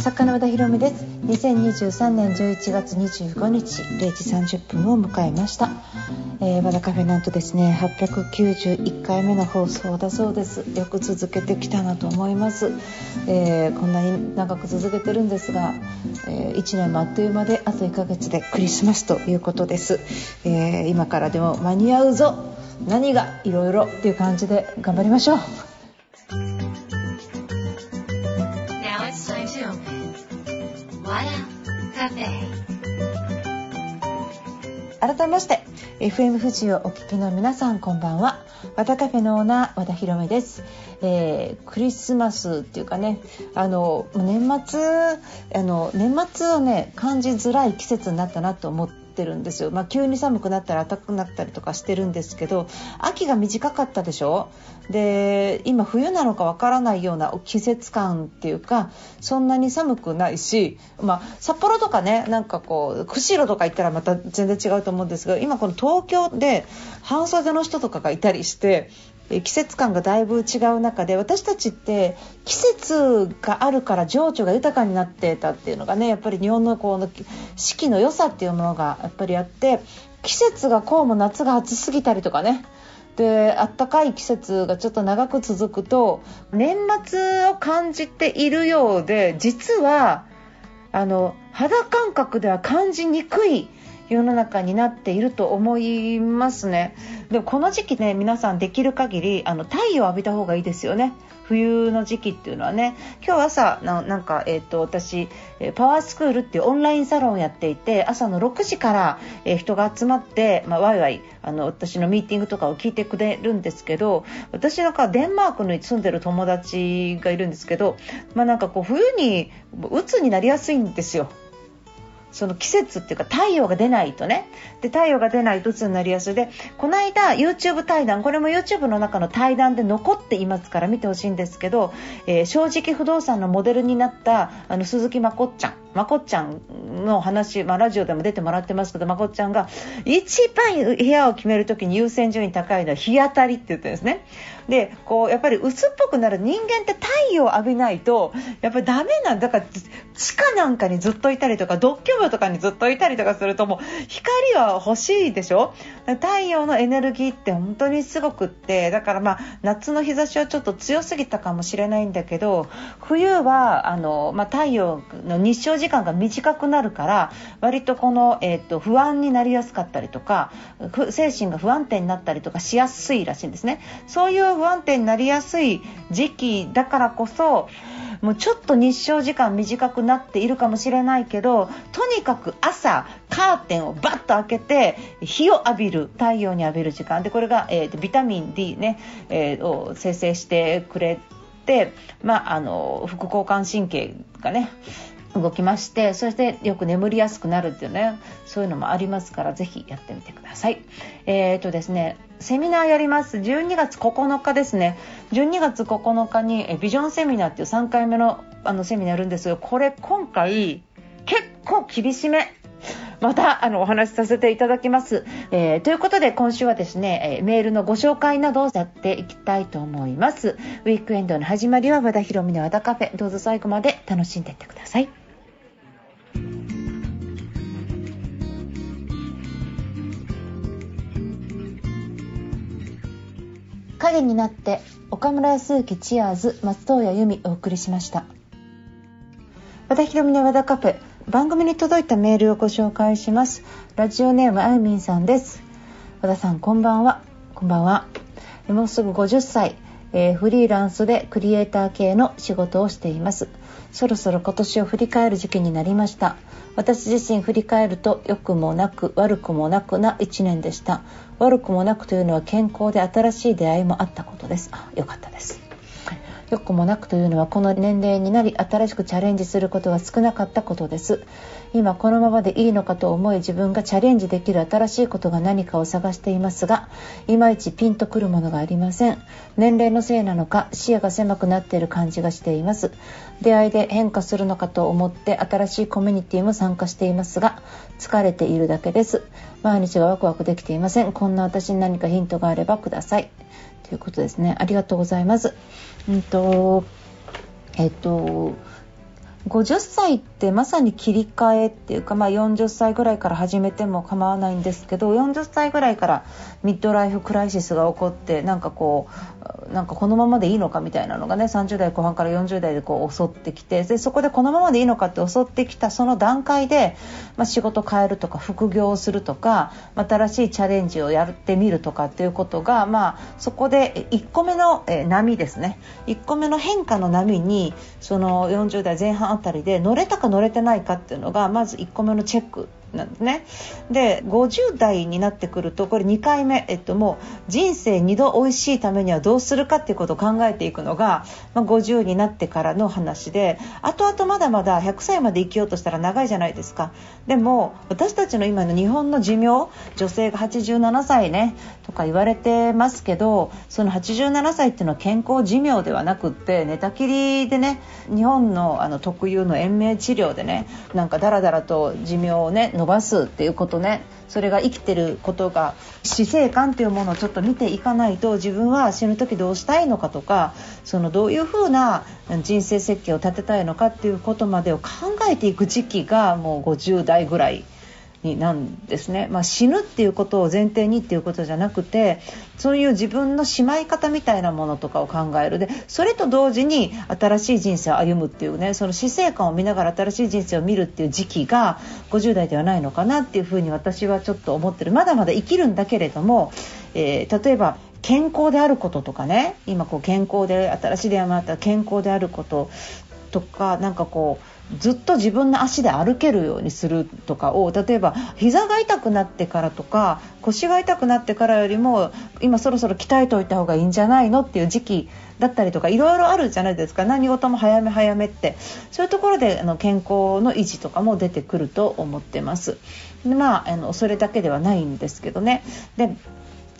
作家の和田博美です。2023年11月25日0時30分を迎えました、えー、和田カフェなんとですね891回目の放送だそうです。よく続けてきたなと思います、えー、こんなに長く続けてるんですが、えー、1年もあっという間であと1ヶ月でクリスマスということです、え今からでも間に合うぞ。何がいろいろっていう感じで頑張りましょう。改めまして FM 富士をお聞きの皆さんこんばんは。和田カフェのオーナー和田博美です、えー、クリスマスっていうかねあの年末あの年末をね感じづらい季節になったなと思っててるんですよ、まあ、急に寒くなったり暖かくなったりとかしてるんですけど秋が短かったでしょ？で今冬なのかわからないような季節感っていうかそんなに寒くないし、まあ、札幌とかねなんかこう釧路とか行ったらまた全然違うと思うんですが今この東京で半袖の人とかがいたりして季節感がだいぶ違う中で私たちって季節があるから情緒が豊かになってたっていうのがねやっぱり日本のこの四季の良さっていうものがやっぱりあって季節がこうも夏が暑すぎたりとかね。であったかい季節がちょっと長く続くと年末を感じているようで実はあの肌感覚では感じにくい世の中になっていると思いますね。でもこの時期ね皆さんできる限りあの太陽を浴びた方がいいですよね。冬の時期っていうのはね。今日朝なんか、えーと、私パワースクールっていうオンラインサロンをやっていて朝の6時から、えー、人が集まって、まあ、ワイワイあの私のミーティングとかを聞いてくれるんですけど私なんかデンマークに住んでる友達がいるんですけど、まあ、なんかこう冬に鬱になりやすいんですよ。その季節っていうか太陽が出ないとね。で太陽が出ないと鬱になりやすい。でこの間 YouTube 対談。これも YouTube の中の対談で残っていますから見てほしいんですけど、えー、正直不動産のモデルになったあの鈴木まこっちゃん。まこっちゃんの話、まあ、ラジオでも出てもらってますけどまこっちゃんが一番部屋を決めるときに優先順位高いのは日当たりって言ってるんですね。でこうやっぱり薄っぽくなる人間って太陽を浴びないとやっぱりダメなんだ。から地下なんかにずっといたりとか独居部とかにずっといたりとかするともう光は欲しいでしょ？太陽のエネルギーって本当にすごくってだからまあ夏の日差しはちょっと強すぎたかもしれないんだけど冬はあの、まあ、太陽の日照時間が短くなるから割とこの、えーと、不安になりやすかったりとか精神が不安定になったりとかしやすいらしいんですね。そういう不安定になりやすい時期だからこそもうちょっと日照時間短くなっているかもしれないけどとにかく朝カーテンをバッと開けて日を浴びる太陽に浴びる時間。でこれが、えー、ビタミン D ね、えー、を生成してくれて、まあ、あの副交感神経がね動きましてそしてよく眠りやすくなるっていうねそういうのもありますからぜひやってみてください。えー、とですねセミナーやります。12月9日ですね。12月9日にビジョンセミナーっていう3回目のあのセミナーやるんですがこれ今回結構厳しめまたあのお話しさせていただきます、えー、ということで今週はですね、えー、メールのご紹介などをやっていきたいと思います。ウィークエンドの始まりは和田博美の和田カフェ。どうぞ最後まで楽しんでいってください。影になって岡村康之チアーズ松任谷由実お送りしました。和田博美の和田カフェ番組に届いたメールをご紹介します。ラジオネームあゆみんさんです。和田さんこんばんは。こんばんは。もうすぐ50歳、えー、フリーランスでクリエイター系の仕事をしています。そろそろ今年を振り返る時期になりました。私自身振り返ると良くもなく悪くもなくな1年でした。悪くもなくというのは健康で新しい出会いもあったことです。あよかったです。良くもなくというのはこの年齢になり新しくチャレンジすることが少なかったことです。今このままでいいのかと思い自分がチャレンジできる新しいことが何かを探していますがいまいちピンとくるものがありません。年齢のせいなのか視野が狭くなっている感じがしています。出会いで変化するのかと思って新しいコミュニティも参加していますが疲れているだけです。毎日がワクワクできていません。こんな私に何かヒントがあればください。ということですね。ありがとうございます。うんとえっと50歳ってまさに切り替えっていうか、まあ、40歳ぐらいから始めても構わないんですけど40歳ぐらいからミッドライフクライシスが起こってなんかこうなんかこのままでいいのかみたいなのがね30代後半から40代でこう襲ってきてでそこでこのままでいいのかって襲ってきたその段階で、まあ、仕事変えるとか副業をするとか新しいチャレンジをやってみるとかっていうことが、まあ、そこで1個目の波ですね。1個目の変化の波にその40代前半あたりで乗れたか乗れてないかっていうのがまず1個目のチェックなんですね。で50代になってくるとこれ2回目、えっと、もう人生2度美味しいためにはどうするかっていうことを考えていくのが、まあ、50になってからの話で後々まだまだ100歳まで生きようとしたら長いじゃないですか。でも私たちの今の日本の寿命女性が87歳ねとか言われてますけどその87歳っていうのは健康寿命ではなくって寝たきりでね日本のあの特有の延命治療でねなんかだらだらと寿命をね伸ばすっていうことね。それが生きてることが死生観っていうものをちょっと見ていかないと自分は死ぬ時どうしたいのかとかそのどういうふうな人生設計を立てたいのかっていうことまでを考えていく時期がもう50代ぐらい。になんですね、まあ、死ぬっていうことを前提にっていうことじゃなくてそういう自分のしまい方みたいなものとかを考える。でそれと同時に新しい人生を歩むっていうねその死生観を見ながら新しい人生を見るっていう時期が50代ではないのかなっていうふうに私はちょっと思ってる。まだまだ生きるんだけれども、えー、例えば健康であることとかね今こう健康で新しい出会いもあったら健康であることとかなんかこうずっと自分の足で歩けるようにするとかを例えば膝が痛くなってからとか腰が痛くなってからよりも今そろそろ鍛えておいた方がいいんじゃないのっていう時期だったりとかいろいろあるじゃないですか。何事も早め早めって。そういうところであの健康の維持とかも出てくると思ってます。でまあ、あのそれだけではないんですけどね。で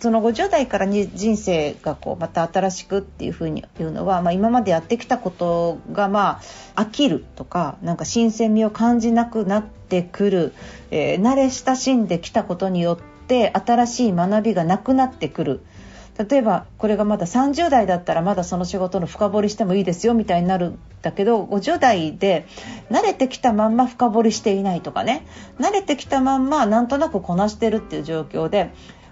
その50代からに人生がこうまた新しくっていうふうに言うのは、まあ、今までやってきたことがまあ飽きるとかなんか新鮮味を感じなくなってくる、えー、慣れ親しんできたことによって新しい学びがなくなってくる。例えばこれがまだ30代だったらまだその仕事の深掘りしてもいいですよみたいになるんだけど50代で慣れてきたまんま深掘りしていないとかね慣れてきたまんまなんとなくこなしてるっていう状況で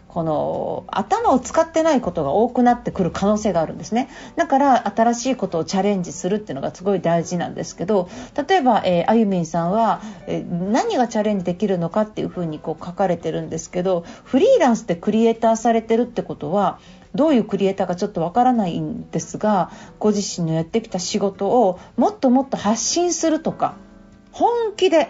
この頭を使ってないことが多くなってくる可能性があるんですね。だから新しいことをチャレンジするっていうのがすごい大事なんですけど例えば、えー、あゆみんさんは、えー、何がチャレンジできるのかっていうふうにこう書かれてるんですけどフリーランスでクリエイターされてるってことはどういうクリエイターかちょっとわからないんですがご自身のやってきた仕事をもっともっと発信するとか本気で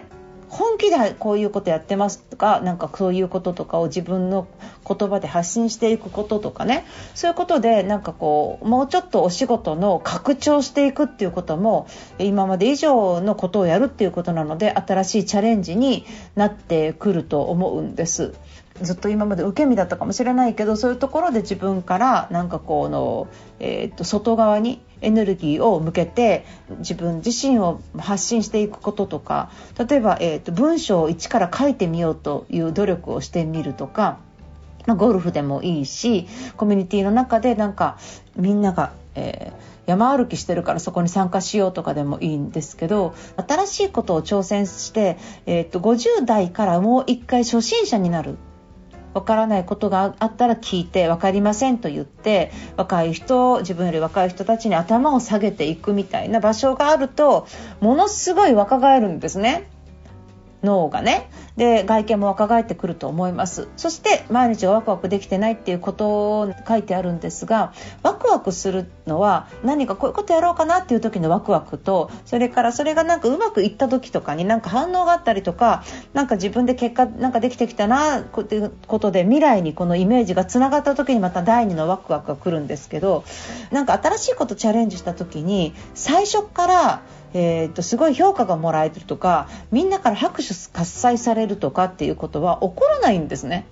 本気でこういうことやってますとかなんかそういうこととかを自分の言葉で発信していくこととかねそういうことでなんかこうもうちょっとお仕事の拡張していくっていうことも今まで以上のことをやるっていうことなので新しいチャレンジになってくると思うんです。ずっと今まで受け身だったかもしれないけどそういうところで自分からなんかこうの、えー、と外側にエネルギーを向けて自分自身を発信していくこととか例えば、えー、と文章を一から書いてみようという努力をしてみるとか、まあ、ゴルフでもいいしコミュニティの中でなんかみんなが、えー山歩きしてるからそこに参加しようとかでもいいんですけど新しいことを挑戦して、えー、と50代からもう一回初心者になる。わからないことがあったら聞いて分かりませんと言って若い人自分より若い人たちに頭を下げていくみたいな場所があるとものすごい若返るんですね。脳がねで外見も若返ってくると思います。そして毎日ワクワクできてないっていうことを書いてあるんですがワクワクするのは何かこういうことやろうかなっていう時のワクワクとそれからそれがなんかうまくいった時とかになんか反応があったりとかなんか自分で結果なんかできてきたなっていうことで未来にこのイメージがつながった時にまた第2のワクワクが来るんですけどなんか新しいことチャレンジした時に最初からえーと、すごい評価がもらえるとかみんなから拍手喝采されるとかっていうことは起こらないんですね。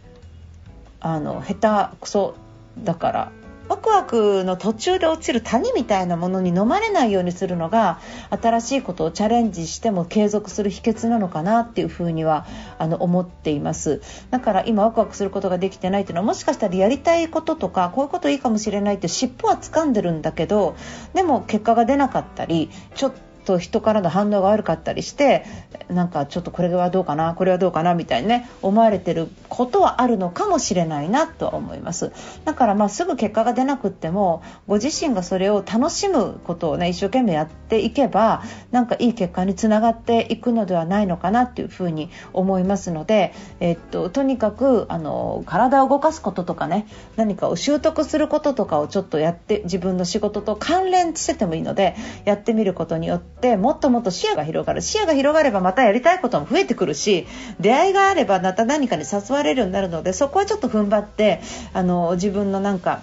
あの下手くそだからワクワクの途中で落ちる谷みたいなものに飲まれないようにするのが新しいことをチャレンジしても継続する秘訣なのかなっていうふうにはあの思っていますだから今ワクワクすることができてないっていうのはもしかしたらやりたいこととかこういうこといいかもしれないって尻尾は掴んでるんだけどでも結果が出なかったりちょっと人からの反応が悪かったりしてなんかちょっとこれはどうかなこれはどうかなみたいにね思われてることはあるのかもしれないなとは思います。だからまあすぐ結果が出なくってもご自身がそれを楽しむことをね一生懸命やっていけばなんかいい結果につながっていくのではないのかなっていうふうに思いますので、えっと、とにかくあの体を動かすこととかね何かを習得することとかをちょっとやって自分の仕事と関連しててもいいのでやってみることによってもっともっと視野が広がる。視野が広がればまたやりたいことも増えてくるし出会いがあればまた何かに誘われるようになるのでそこはちょっと踏ん張ってあの自分のなんか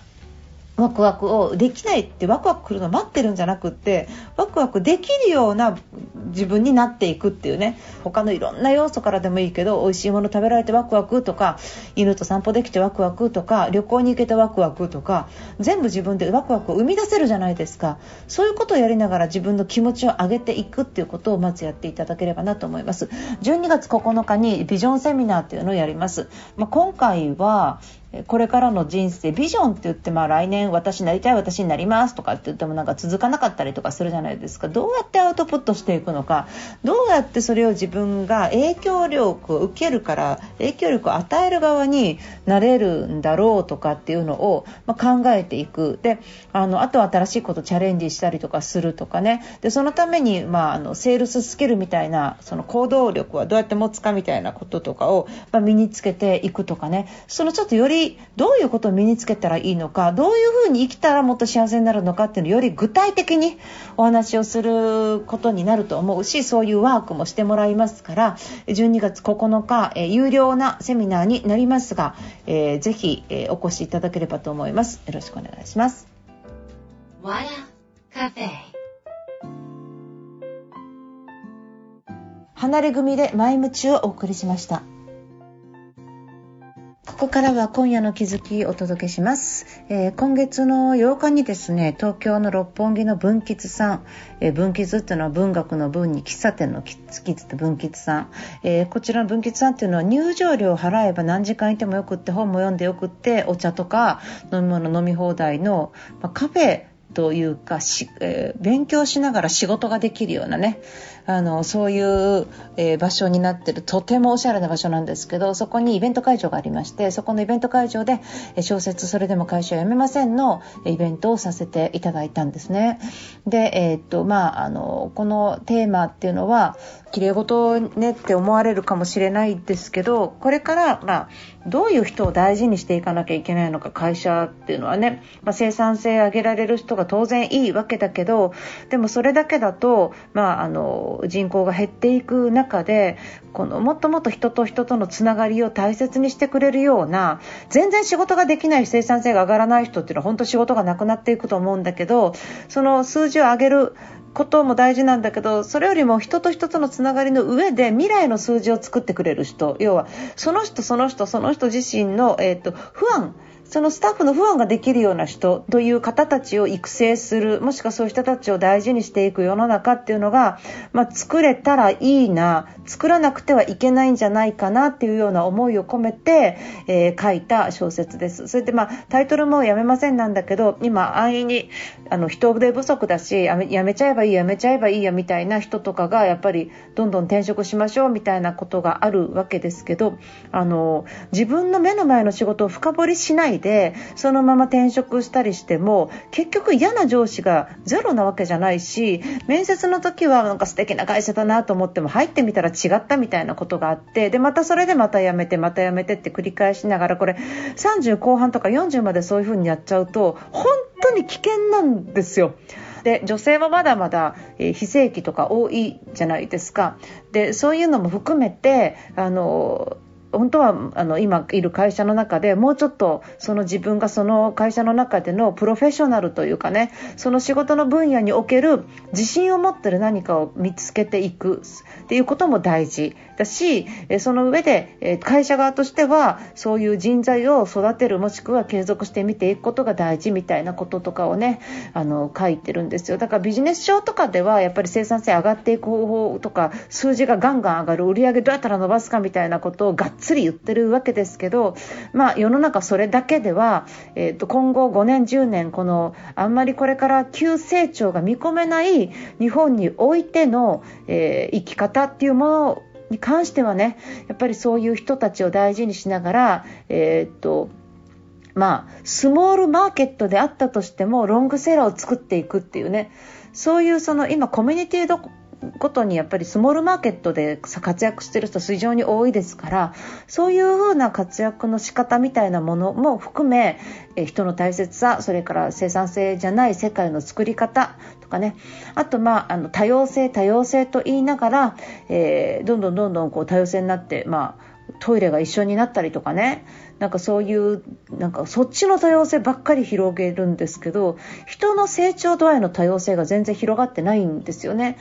ワクワクをできないってワクワク来るの待ってるんじゃなくってワクワクできるような自分になっていくっていうね。他のいろんな要素からでもいいけど美味しいもの食べられてワクワクとか犬と散歩できてワクワクとか旅行に行けてワクワクとか全部自分でワクワクを生み出せるじゃないですか。そういうことをやりながら自分の気持ちを上げていくっていうことをまずやっていただければなと思います。12月9日にビジョンセミナーっていうのをやります、まあ、今回はこれからの人生ビジョンって言ってまあ来年私になりたい私になりますとかって言ってもなんか続かなかったりとかするじゃないですか。どうやってアウトプットしていくのかどうやってそれを自分が影響力を受けるから影響力を与える側になれるんだろうとかっていうのを、まあ、考えていく。であのあとは新しいことチャレンジしたりとかするとかね。でそのために、まあ、あのセールススキルみたいなその行動力はどうやって持つかみたいなこととかを、まあ、身につけていくとかね。そのちょっとよりどういうことを身につけたらいいのかどういうふうに生きたらもっと幸せになるのかっていうのをより具体的にお話をすることになると思うしそういうワークもしてもらいますから12月9日、え有料なセミナーになりますが、えー、ぜひ、えー、お越しいただければと思います。よろしくお願いします。離れ組で前ムチをお送りしました。ここからは今夜の気づきをお届けします、えー、今月の8日にですね東京の六本木の文吉さん、えー、文吉っていうのは文学の文に喫茶店の喫って文吉さん、えー、こちらの文吉さんっていうのは入場料を払えば何時間いてもよくって本も読んでよくってお茶とか飲み物飲み放題の、まあ、カフェというかし、えー、勉強しながら仕事ができるようなねあのそういう、えー、場所になってるとてもおしゃれな場所なんですけどそこにイベント会場がありましてそこのイベント会場で、小説「それでも会社を辞めませんの」イベントをさせていただいたんですね。で、えー、っとまあ、あのこのテーマっていうのは綺麗事ねって思われるかもしれないですけどこれから、まあ、どういう人を大事にしていかなきゃいけないのか会社っていうのはね、まあ、生産性上げられる人が当然いいわけだけどでもそれだけだと、まあ、あの人口が減っていく中でこのもっともっと人と人とのつながりを大切にしてくれるような全然仕事ができない生産性が上がらない人っていうのは本当仕事がなくなっていくと思うんだけどその数字を上げることも大事なんだけどそれよりも人と人とのつながりの上で未来の数字を作ってくれる人。要はその人その人その人自身の、えーと不安。そのスタッフの不安ができるような人という方たちを育成するもしくはそういう人たちを大事にしていく世の中っていうのが、まあ、作れたらいいな作らなくてはいけないんじゃないかなっていうような思いを込めて、えー、書いた小説です。それでまあタイトルもやめませんなんだけど今安易にあの人手不足だしやめちゃえばいいやめちゃえばいいやみたいな人とかがやっぱりどんどん転職しましょうみたいなことがあるわけですけどあの自分の目の前の仕事を深掘りしないでそのまま転職したりしても結局嫌な上司がゼロなわけじゃないし面接の時はなんか素敵な会社だなと思っても入ってみたら違ったみたいなことがあってでまたそれでまた辞めてまた辞めてって繰り返しながらこれ30後半とか40までそういう風にやっちゃうと本当に危険なんですよ。で女性もまだまだ、え、非正規とか多いじゃないですかでそういうのも含めてあの本当はあの今いる会社の中でもうちょっとその自分がその会社の中でのプロフェッショナルというかねその仕事の分野における自信を持ってる何かを見つけていくっていうことも大事。だしその上で会社側としてはそういう人材を育てるもしくは継続して見ていくことが大事みたいなこととかをねあの書いてるんですよ。だからビジネス書とかではやっぱり生産性上がっていく方法とか数字がガンガン上がる売り上げどうやったら伸ばすかみたいなことをがっつり言ってるわけですけど、まあ、世の中それだけでは、えー、と今後5年10年このあんまりこれから急成長が見込めない日本においての、えー、生き方っていうものをに関してはねやっぱりそういう人たちを大事にしながら、えー、っとまあ、スモールマーケットであったとしてもロングセラーを作っていくっていうねそういうその今コミュニティごとにやっぱりスモールマーケットで活躍してる人非常に多いですからそういう風な活躍の仕方みたいなものも含め人の大切さそれから生産性じゃない世界の作り方かねあと、まあ、あの多様性多様性と言いながら、えー、どんどんどんどんこう多様性になって、まあ、トイレが一緒になったりとかねなんかそういうなんかそっちの多様性ばっかり広げるんですけど人の成長度合いの多様性が全然広がってないんですよね。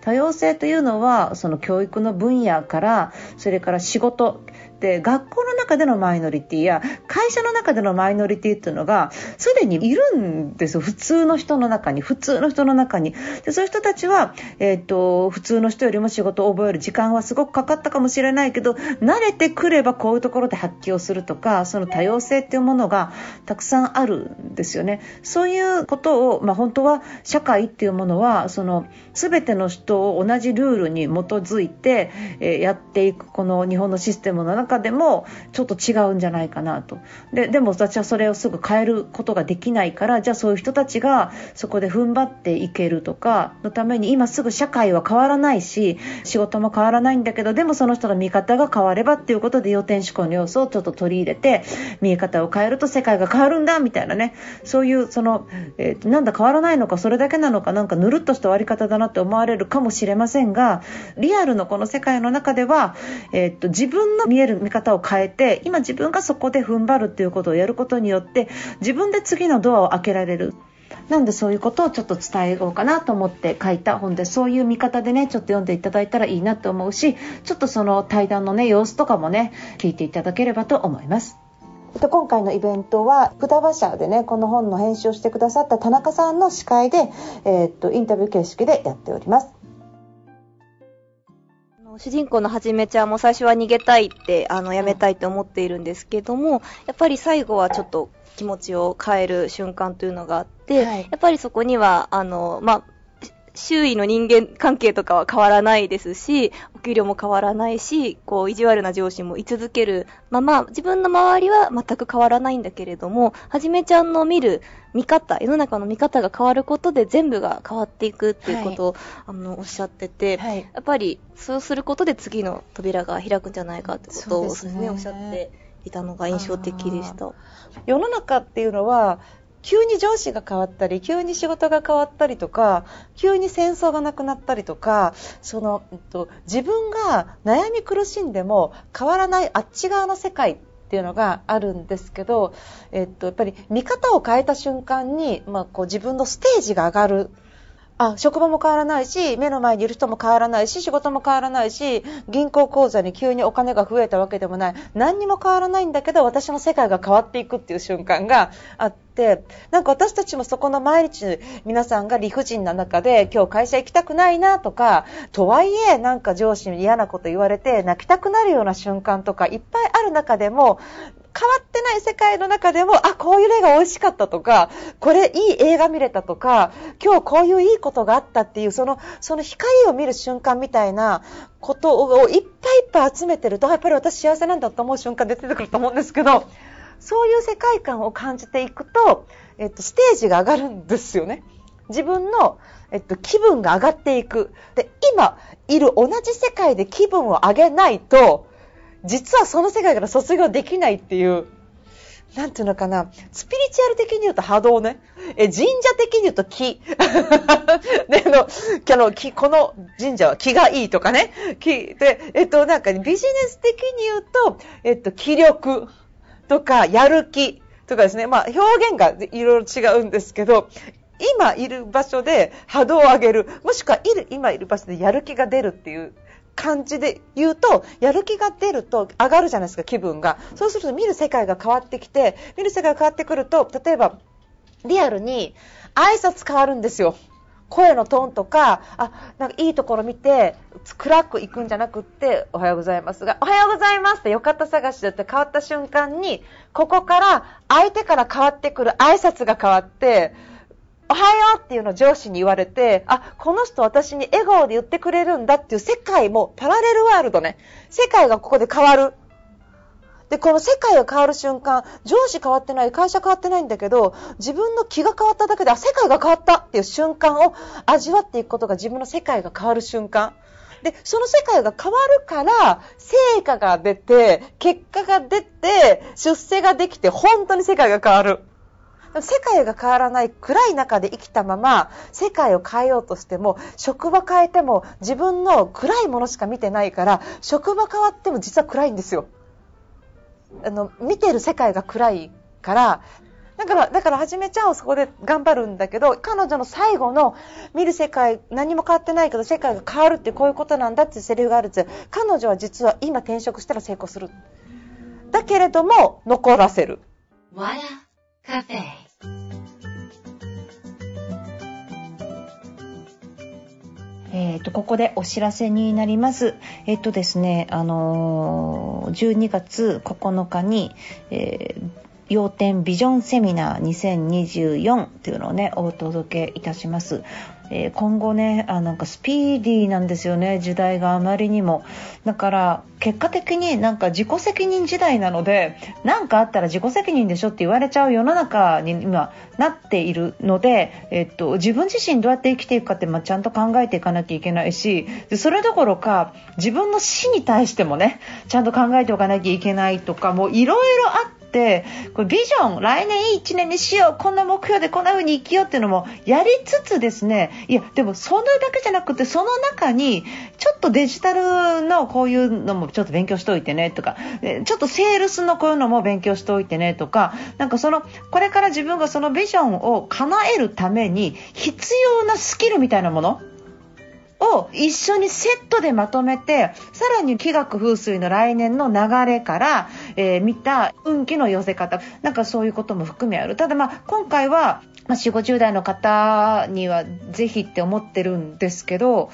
多様性というのはその教育の分野からそれから仕事で学校の中でのマイノリティや会社の中でのマイノリティっていうのがすでにいるんですよ。普通の人の中に普通の人の中に。でそういう人たちは、えーと、普通の人よりも仕事を覚える時間はすごくかかったかもしれないけど慣れてくればこういうところで発揮をするとかその多様性っていうものがたくさんあるんですよね。そういうことを、まあ、本当は社会っていうものはその全ての人を同じルールに基づいて、えー、やっていくこの日本のシステムの中でもちょっと違うんじゃないかなと。ででも私はそれをすぐ変えることができないからじゃあそういう人たちがそこで踏ん張っていけるとかのために今すぐ社会は変わらないし仕事も変わらないんだけどでもその人の見方が変わればっていうことで要点思考の要素をちょっと取り入れて見え方を変えると世界が変わるんだみたいなね。そういうその、えー、なんだ変わらないのかそれだけなのかなんかぬるっとした終わり方だなって思われるかもしれませんがリアルのこの世界の中では、えー、っと自分の見える見方を変えて今自分がそこで踏ん張るっていうことをやることによって自分で次のドアを開けられる。なんでそういうことをちょっと伝えようかなと思って書いた本でそういう見方でねちょっと読んでいただいたらいいなと思うしちょっとその対談のね様子とかもね聞いていただければと思います。今回のイベントは双葉社でねこの本の編集をしてくださった田中さんの司会で、えー、っとインタビュー形式でやっております。主人公のはじめちゃんも最初は逃げたいって、あの、やめたいって思っているんですけども、やっぱり最後はちょっと気持ちを変える瞬間というのがあって、はい、やっぱりそこには、あの、まあ、周囲の人間関係とかは変わらないですし、お給料も変わらないし、こう、意地悪な上司も居続けるまま、自分の周りは全く変わらないんだけれども、はじめちゃんの見る見方、世の中の見方が変わることで全部が変わっていくっていうことを、はい、あの、おっしゃってて、はい、やっぱりそうすることで次の扉が開くんじゃないかってことをですね、ねおっしゃっていたのが印象的でした。世の中っていうのは、急に上司が変わったり急に仕事が変わったりとか急に戦争がなくなったりとかその、えっと、自分が悩み苦しんでも変わらないあっち側の世界っていうのがあるんですけど、えっと、やっぱり見方を変えた瞬間に、まあ、こう自分のステージが上がる。あ、職場も変わらないし、目の前にいる人も変わらないし、仕事も変わらないし、銀行口座に急にお金が増えたわけでもない。何にも変わらないんだけど、私の世界が変わっていくっていう瞬間があって、なんか私たちもそこの毎日皆さんが理不尽な中で、今日会社行きたくないなとか、とはいえなんか上司に嫌なこと言われて泣きたくなるような瞬間とかいっぱいある中でも、変わってない世界の中でも、あ、こういう例が美味しかったとか、これいい映画見れたとか、今日こういういいことがあったっていう、その、その光を見る瞬間みたいなことをいっぱいいっぱい集めてると、やっぱり私幸せなんだと思う瞬間出てくると思うんですけど、そういう世界観を感じていくと、えっと、ステージが上がるんですよね。自分の、えっと、気分が上がっていく。で、今いる同じ世界で気分を上げないと、実はその世界から卒業できないっていう、なんていうのかな、スピリチュアル的に言うと波動ね。え、神社的に言うと気。で、あの、あの気、この神社は気がいいとかね。気、で、えっと、なんか、ビジネス的に言うと、えっと、気力とか、やる気とかですね。まあ、表現がいろいろ違うんですけど、今いる場所で波動を上げる、もしくはいる、今いる場所でやる気が出るっていう感じで言うとやる気が出ると上がるじゃないですか気分が。そうすると見る世界が変わってきて見る世界が変わってくると例えばリアルに挨拶変わるんですよ。声のトーンとか、あ、なんかいいところ見て、暗く行くんじゃなくって、おはようございますが、おはようございますってよかった探しだって変わった瞬間に、ここから相手から変わってくる挨拶が変わって、おはようっていうのを上司に言われて、あ、この人私に笑顔で言ってくれるんだっていう世界もパラレルワールドね。世界がここで変わる。で、この世界が変わる瞬間、上司変わってない、会社変わってないんだけど、自分の気が変わっただけで、あ、世界が変わったっていう瞬間を味わっていくことが自分の世界が変わる瞬間。で、その世界が変わるから、成果が出て、結果が出て、出世ができて、本当に世界が変わる。世界が変わらない暗い中で生きたまま世界を変えようとしても職場変えても自分の暗いものしか見てないから職場変わっても実は暗いんですよ。あの見てる世界が暗いからだから、だから、はじめちゃんはそこで頑張るんだけど、彼女の最後の見る世界、何も変わってないけど、世界が変わるってこういうことなんだっていうセリフがあるんです彼女は実は今転職したら成功する。だけれども、残らせる。カフェ。えっ、と、ここでお知らせになります。えっ、ー、とですね、あのー、12月9日に、えー要点ビジョンセミナー2024というのをね、お届けいたします。えー、今後ねあなんかスピーディーなんですよね時代があまりにも。だから結果的になんか自己責任時代なので何かあったら自己責任でしょって言われちゃう世の中に今なっているので、えっと、自分自身どうやって生きていくかって、まあ、ちゃんと考えていかなきゃいけないしそれどころか自分の死に対してもねちゃんと考えておかなきゃいけないとかもういろいろあってってこれビジョン来年いい1年にしようこんな目標でこんな風に生きようっていうのもやりつつですねいやでもそれだけじゃなくてその中にちょっとデジタルのこういうのもちょっと勉強しておいてねとかちょっとセールスのこういうのも勉強しておいてねとかなんかそのこれから自分がそのビジョンを叶えるために必要なスキルみたいなものを一緒にセットでまとめて、さらに気学風水の来年の流れから、えー、見た運気の寄せ方、なんかそういうことも含めある。ただまあ、今回は、まあ、4、50代の方にはぜひって思ってるんですけど、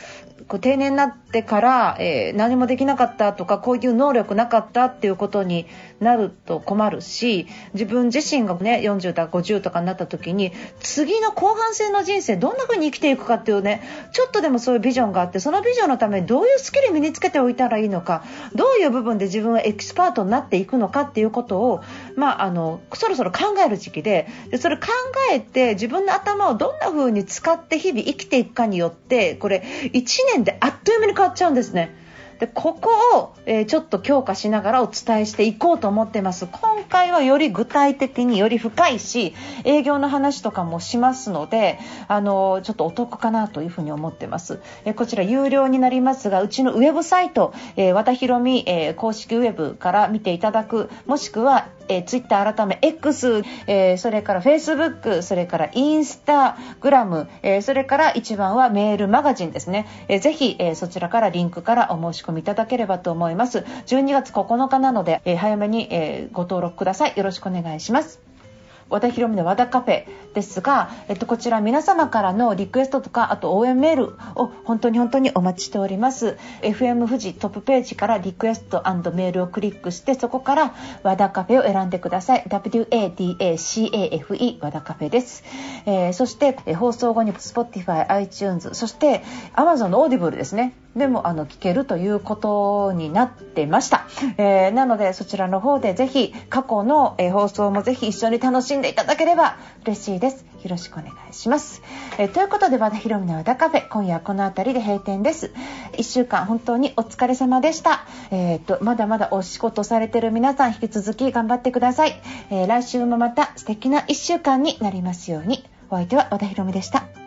こう定年になってから、えー、何もできなかったとかこういう能力なかったっていうことになると困るし自分自身がね40だ50とかになった時に次の後半戦の人生どんな風に生きていくかっていうねちょっとでもそういうビジョンがあってそのビジョンのためにどういうスキル身につけておいたらいいのかどういう部分で自分はエキスパートになっていくのかっていうことを、まあ、あのそろそろ考える時期ででそれ考えて自分の頭をどんな風に使って日々生きていくかによってこれ1年であっという間に変わっちゃうんですね。でここを、えー、ちょっと強化しながらお伝えしていこうと思ってます今回はより具体的により深いし営業の話とかもしますのであのちょっとお得かなというふうに思ってます、えー、こちら有料になりますがうちのウェブサイト、えー、和田ひろみ、えー、公式ウェブから見ていただくもしくはえー、ツイッター改め X、えー、それから Facebook、それからインスタグラム、えー、それから一番はメールマガジンですね。えー、ぜひ、えー、そちらからリンクからお申し込みいただければと思います。12月9日なので、えー、早めに、えー、ご登録ください。よろしくお願いします。和田博美の和田カフェですが、えっと、こちら皆様からのリクエストとかあと応援メールを本当に本当にお待ちしております。FM 富士トップページからリクエストメールをクリックしてそこから和田カフェを選んでください。WADACAFE 和田カフェです、えー、そして、放送後に Spotify、iTunes そして Amazon のオーディブルですね。でもあの聞けるということになってました、えー、なのでそちらの方でぜひ過去の、えー、放送もぜひ一緒に楽しんでいただければ嬉しいです。よろしくお願いします、えー、ということで和田ひろみの和田カフェ今夜はこの辺りで閉店です。1週間本当にお疲れ様でした。えっ、とまだまだお仕事されてる皆さん引き続き頑張ってください、え来週もまた素敵な1週間になりますように。お相手は和田ひろみでした